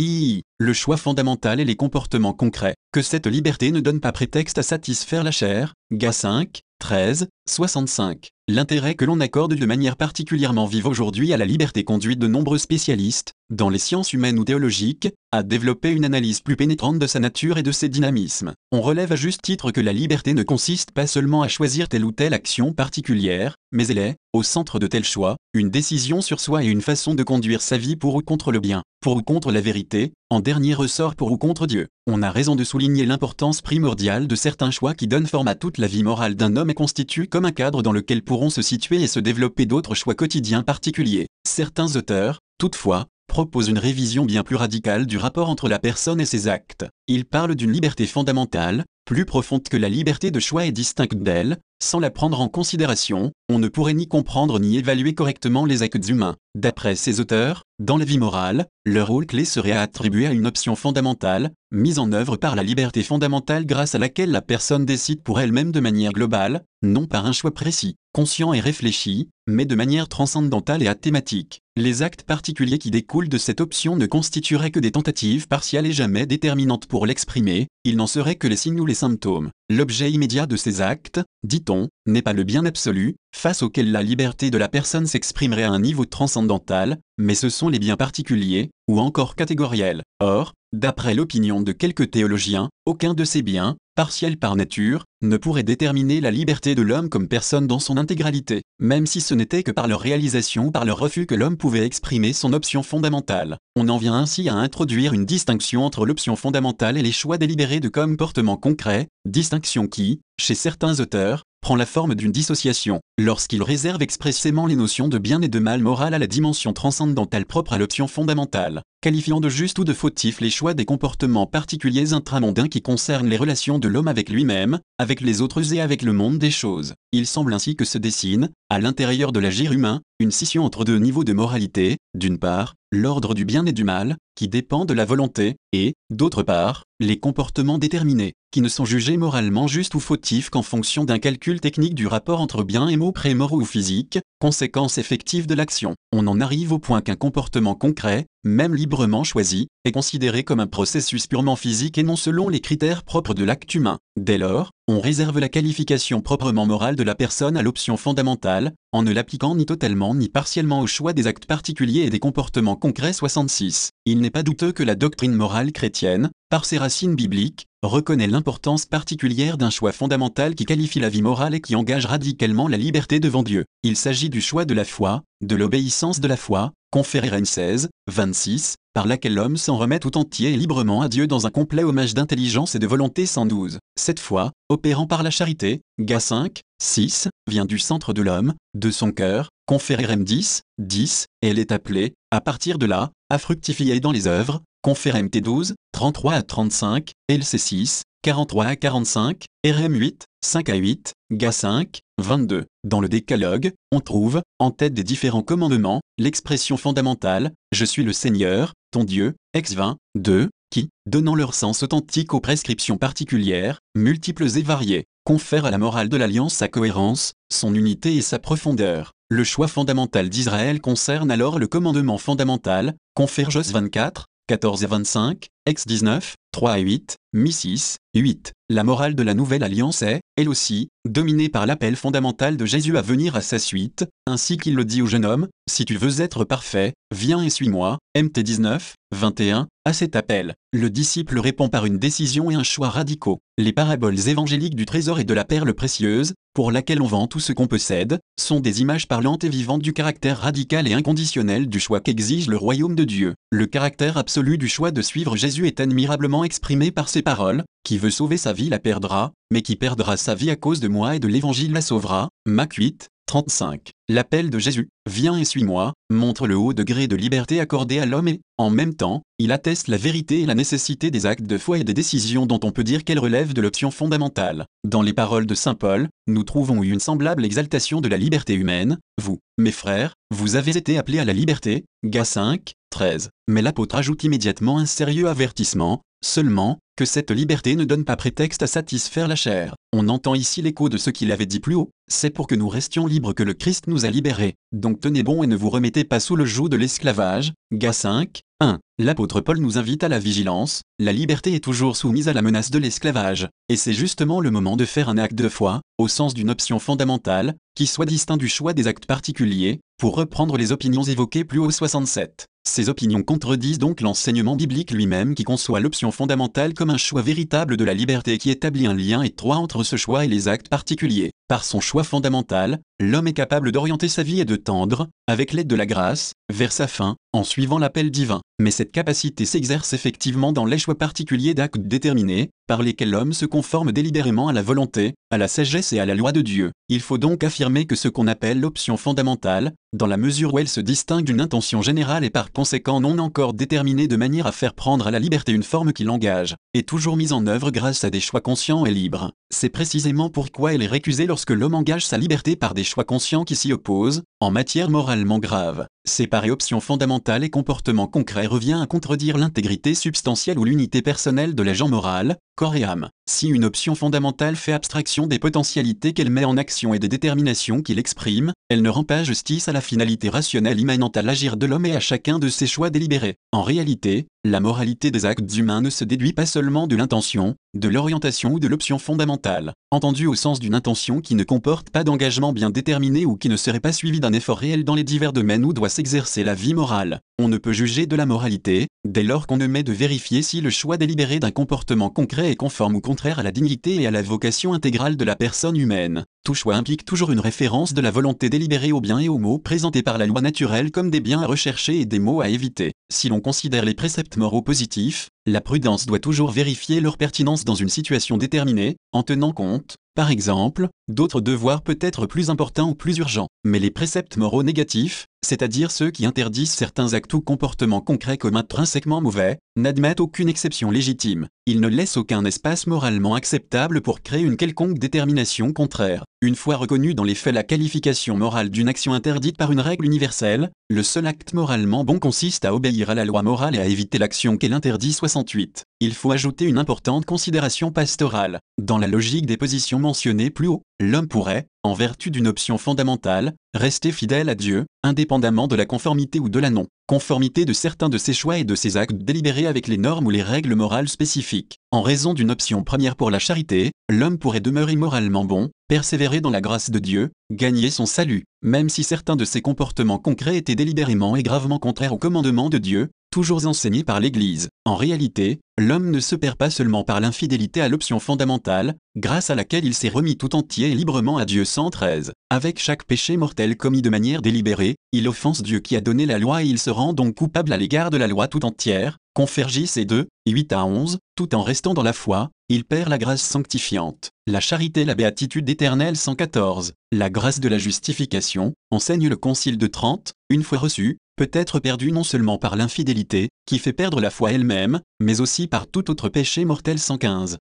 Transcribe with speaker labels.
Speaker 1: Le choix fondamental et les comportements concrets. Que cette liberté ne donne pas prétexte à satisfaire la chair. Gas 5, 13, 65. L'intérêt que l'on accorde de manière particulièrement vive aujourd'hui à la liberté conduit de nombreux spécialistes, dans les sciences humaines ou théologiques, à développer une analyse plus pénétrante de sa nature et de ses dynamismes. On relève à juste titre que la liberté ne consiste pas seulement à choisir telle ou telle action particulière, mais elle est, au centre de tel choix, une décision sur soi et une façon de conduire sa vie pour ou contre le bien, pour ou contre la vérité, en dernier ressort pour ou contre Dieu. On a raison de souligner l'importance primordiale de certains choix qui donnent forme à toute la vie morale d'un homme et constituent comme un cadre dans lequel pourront se situer et se développer d'autres choix quotidiens particuliers. Certains auteurs, toutefois, proposent une révision bien plus radicale du rapport entre la personne et ses actes. Ils parlent d'une liberté fondamentale, plus profonde que la liberté de choix et distincte d'elle, sans la prendre en considération, on ne pourrait ni comprendre ni évaluer correctement les actes humains. D'après ces auteurs, dans la vie morale, leur rôle clé serait à attribuer à une option fondamentale, mise en œuvre par la liberté fondamentale grâce à laquelle la personne décide pour elle-même de manière globale, non par un choix précis, conscient et réfléchi, mais de manière transcendantale et athématique. Les actes particuliers qui découlent de cette option ne constitueraient que des tentatives partiales et jamais déterminantes pour l'exprimer, ils n'en seraient que les signes ou les symptômes. L'objet immédiat de ces actes, dit-on, n'est pas le bien absolu, face auquel la liberté de la personne s'exprimerait à un niveau transcendantal, mais ce sont les biens particuliers, ou encore catégoriels. Or, d'après l'opinion de quelques théologiens, aucun de ces biens, partiels par nature, ne pourrait déterminer la liberté de l'homme comme personne dans son intégralité, même si ce n'était que par leur réalisation ou par leur refus que l'homme pouvait exprimer son option fondamentale. On en vient ainsi à introduire une distinction entre l'option fondamentale et les choix délibérés de comportement concret, distinction qui, chez certains auteurs, prend la forme d'une dissociation, lorsqu'ils réservent expressément les notions de bien et de mal moral à la dimension transcendantale propre à l'option fondamentale, qualifiant de juste ou de fautif les choix des comportements particuliers intramondains qui concernent les relations de l'homme avec lui-même, avec les autres et avec le monde des choses. Il semble ainsi que se dessine, à l'intérieur de l'agir humain, une scission entre deux niveaux de moralité, d'une part, l'ordre du bien et du mal, qui dépend de la volonté, et, d'autre part, les comportements déterminés, qui ne sont jugés moralement justes ou fautifs qu'en fonction d'un calcul technique du rapport entre bien et maux prémoraux ou physiques, conséquence effective de l'action. On en arrive au point qu'un comportement concret, même librement choisi, est considéré comme un processus purement physique et non selon les critères propres de l'acte humain. Dès lors, on réserve la qualification proprement morale de la personne à l'option fondamentale, en ne l'appliquant ni totalement ni partiellement au choix des actes particuliers et des comportements concrets 66. Il n'est pas douteux que la doctrine morale chrétienne, par ses racines bibliques, reconnaît l'importance particulière d'un choix fondamental qui qualifie la vie morale et qui engage radicalement la liberté devant Dieu. Il s'agit du choix de la foi, de l'obéissance de la foi, conféré Rennes 16, 26, par laquelle l'homme s'en remet tout entier et librement à Dieu dans un complet hommage d'intelligence et de volonté 112. Cette foi, opérant par la charité, Ga 5, 6, vient du centre de l'homme, de son cœur, conféré Rem 10, 10, et elle est appelée, à partir de là, à fructifier dans les œuvres, conféré MT 12, 33 à 35, LC 6, 43 à 45, RM 8, 5 à 8, GA 5, 22. Dans le décalogue, on trouve, en tête des différents commandements, l'expression fondamentale « Je suis le Seigneur, ton Dieu », ex 20, 2, qui, donnant leur sens authentique aux prescriptions particulières, multiples et variées, confère à la morale de l'alliance sa cohérence, son unité et sa profondeur. Le choix fondamental d'Israël concerne alors le commandement fondamental, confère Jos 24, 14 et 25, ex 19, 3 à 8, mi 6, 8. La morale de la nouvelle alliance est, elle aussi, dominée par l'appel fondamental de Jésus à venir à sa suite, ainsi qu'il le dit au jeune homme, si tu veux être parfait, viens et suis-moi, MT 19, 21, à cet appel, le disciple répond par une décision et un choix radicaux. Les paraboles évangéliques du trésor et de la perle précieuse, pour laquelle on vend tout ce qu'on possède, sont des images parlantes et vivantes du caractère radical et inconditionnel du choix qu'exige le royaume de Dieu. Le caractère absolu du choix de suivre Jésus est admirablement exprimé par ces paroles, qui veut sauver sa vie la perdra, mais qui perdra sa vie à cause de moi et de l'évangile la sauvera. Mac 8, 35. L'appel de Jésus, Viens et suis-moi, montre le haut degré de liberté accordé à l'homme et, en même temps, il atteste la vérité et la nécessité des actes de foi et des décisions dont on peut dire qu'elles relèvent de l'option fondamentale. Dans les paroles de Saint Paul, nous trouvons une semblable exaltation de la liberté humaine. Vous, mes frères, vous avez été appelés à la liberté. Gas 5, 13. Mais l'apôtre ajoute immédiatement un sérieux avertissement, seulement, que cette liberté ne donne pas prétexte à satisfaire la chair. On entend ici l'écho de ce qu'il avait dit plus haut, c'est pour que nous restions libres que le Christ nous a libérés. Donc tenez bon et ne vous remettez pas sous le joug de l'esclavage. Gas 5, 1. L'apôtre Paul nous invite à la vigilance, la liberté est toujours soumise à la menace de l'esclavage, et c'est justement le moment de faire un acte de foi, au sens d'une option fondamentale, qui soit distinct du choix des actes particuliers, pour reprendre les opinions évoquées plus haut 67. Ces opinions contredisent donc l'enseignement biblique lui-même qui conçoit l'option fondamentale comme un choix véritable de la liberté qui établit un lien étroit entre ce choix et les actes particuliers. Par son choix fondamental, l'homme est capable d'orienter sa vie et de tendre, avec l'aide de la grâce, vers sa fin, en suivant l'appel divin. Mais cette capacité s'exerce effectivement dans les choix particuliers d'actes déterminés, par lesquels l'homme se conforme délibérément à la volonté, à la sagesse et à la loi de Dieu. Il faut donc affirmer que ce qu'on appelle l'option fondamentale, dans la mesure où elle se distingue d'une intention générale et par conséquent non encore déterminée de manière à faire prendre à la liberté une forme qui l'engage, est toujours mise en œuvre grâce à des choix conscients et libres. C'est précisément pourquoi elle est récusée lorsque l'homme engage sa liberté par des choix conscients qui s'y opposent, en matière moralement grave. Séparer option fondamentale et comportement concret revient à contredire l'intégrité substantielle ou l'unité personnelle de l'agent moral, corps et âme. Si une option fondamentale fait abstraction des potentialités qu'elle met en action et des déterminations qu'il exprime, elle ne rend pas justice à la finalité rationnelle immanente à l'agir de l'homme et à chacun de ses choix délibérés. En réalité, la moralité des actes humains ne se déduit pas seulement de l'intention, de l'orientation ou de l'option fondamentale, entendue au sens d'une intention qui ne comporte pas d'engagement bien déterminé ou qui ne serait pas suivie d'un effort réel dans les divers domaines où doit s'exercer la vie morale. On ne peut juger de la moralité, dès lors qu'on ne met de vérifier si le choix délibéré d'un comportement concret est conforme ou contraire à la dignité et à la vocation intégrale de la personne humaine. Tout choix implique toujours une référence de la volonté délibérée aux biens et aux maux présentés par la loi naturelle comme des biens à rechercher et des maux à éviter. Si l'on considère les préceptes moraux positifs, la prudence doit toujours vérifier leur pertinence dans une situation déterminée, en tenant compte, par exemple, d'autres devoirs peut-être plus importants ou plus urgents. Mais les préceptes moraux négatifs, c'est-à-dire ceux qui interdisent certains actes ou comportements concrets comme intrinsèquement mauvais, n'admettent aucune exception légitime. Ils ne laissent aucun espace moralement acceptable pour créer une quelconque détermination contraire. Une fois reconnue dans les faits la qualification morale d'une action interdite par une règle universelle, le seul acte moralement bon consiste à obéir à la loi morale et à éviter l'action qu'elle interdit 68. Il faut ajouter une importante considération pastorale. Dans la logique des positions mentionnées plus haut, l'homme pourrait, en vertu d'une option fondamentale, rester fidèle à Dieu, indépendamment de la conformité ou de la non-conformité de certains de ses choix et de ses actes délibérés avec les normes ou les règles morales spécifiques. En raison d'une option première pour la charité, l'homme pourrait demeurer moralement bon, persévérer dans la grâce de Dieu, gagner son salut, même si certains de ses comportements concrets étaient délibérément et gravement contraires au commandement de Dieu, toujours enseigné par l'Église. En réalité, l'homme ne se perd pas seulement par l'infidélité à l'option fondamentale, grâce à laquelle il s'est remis tout entier et librement à Dieu 113. Avec chaque péché mortel commis de manière délibérée, il offense Dieu qui a donné la loi et il se rend donc coupable à l'égard de la loi tout entière, Confergis et 2, 8 à 11, tout en restant dans la foi, il perd la grâce sanctifiante. La charité la béatitude éternelle 114. La grâce de la justification, enseigne le Concile de Trente, une fois reçue, peut être perdue non seulement par l'infidélité, qui fait perdre la foi elle-même, mais aussi par tout autre péché mortel 115.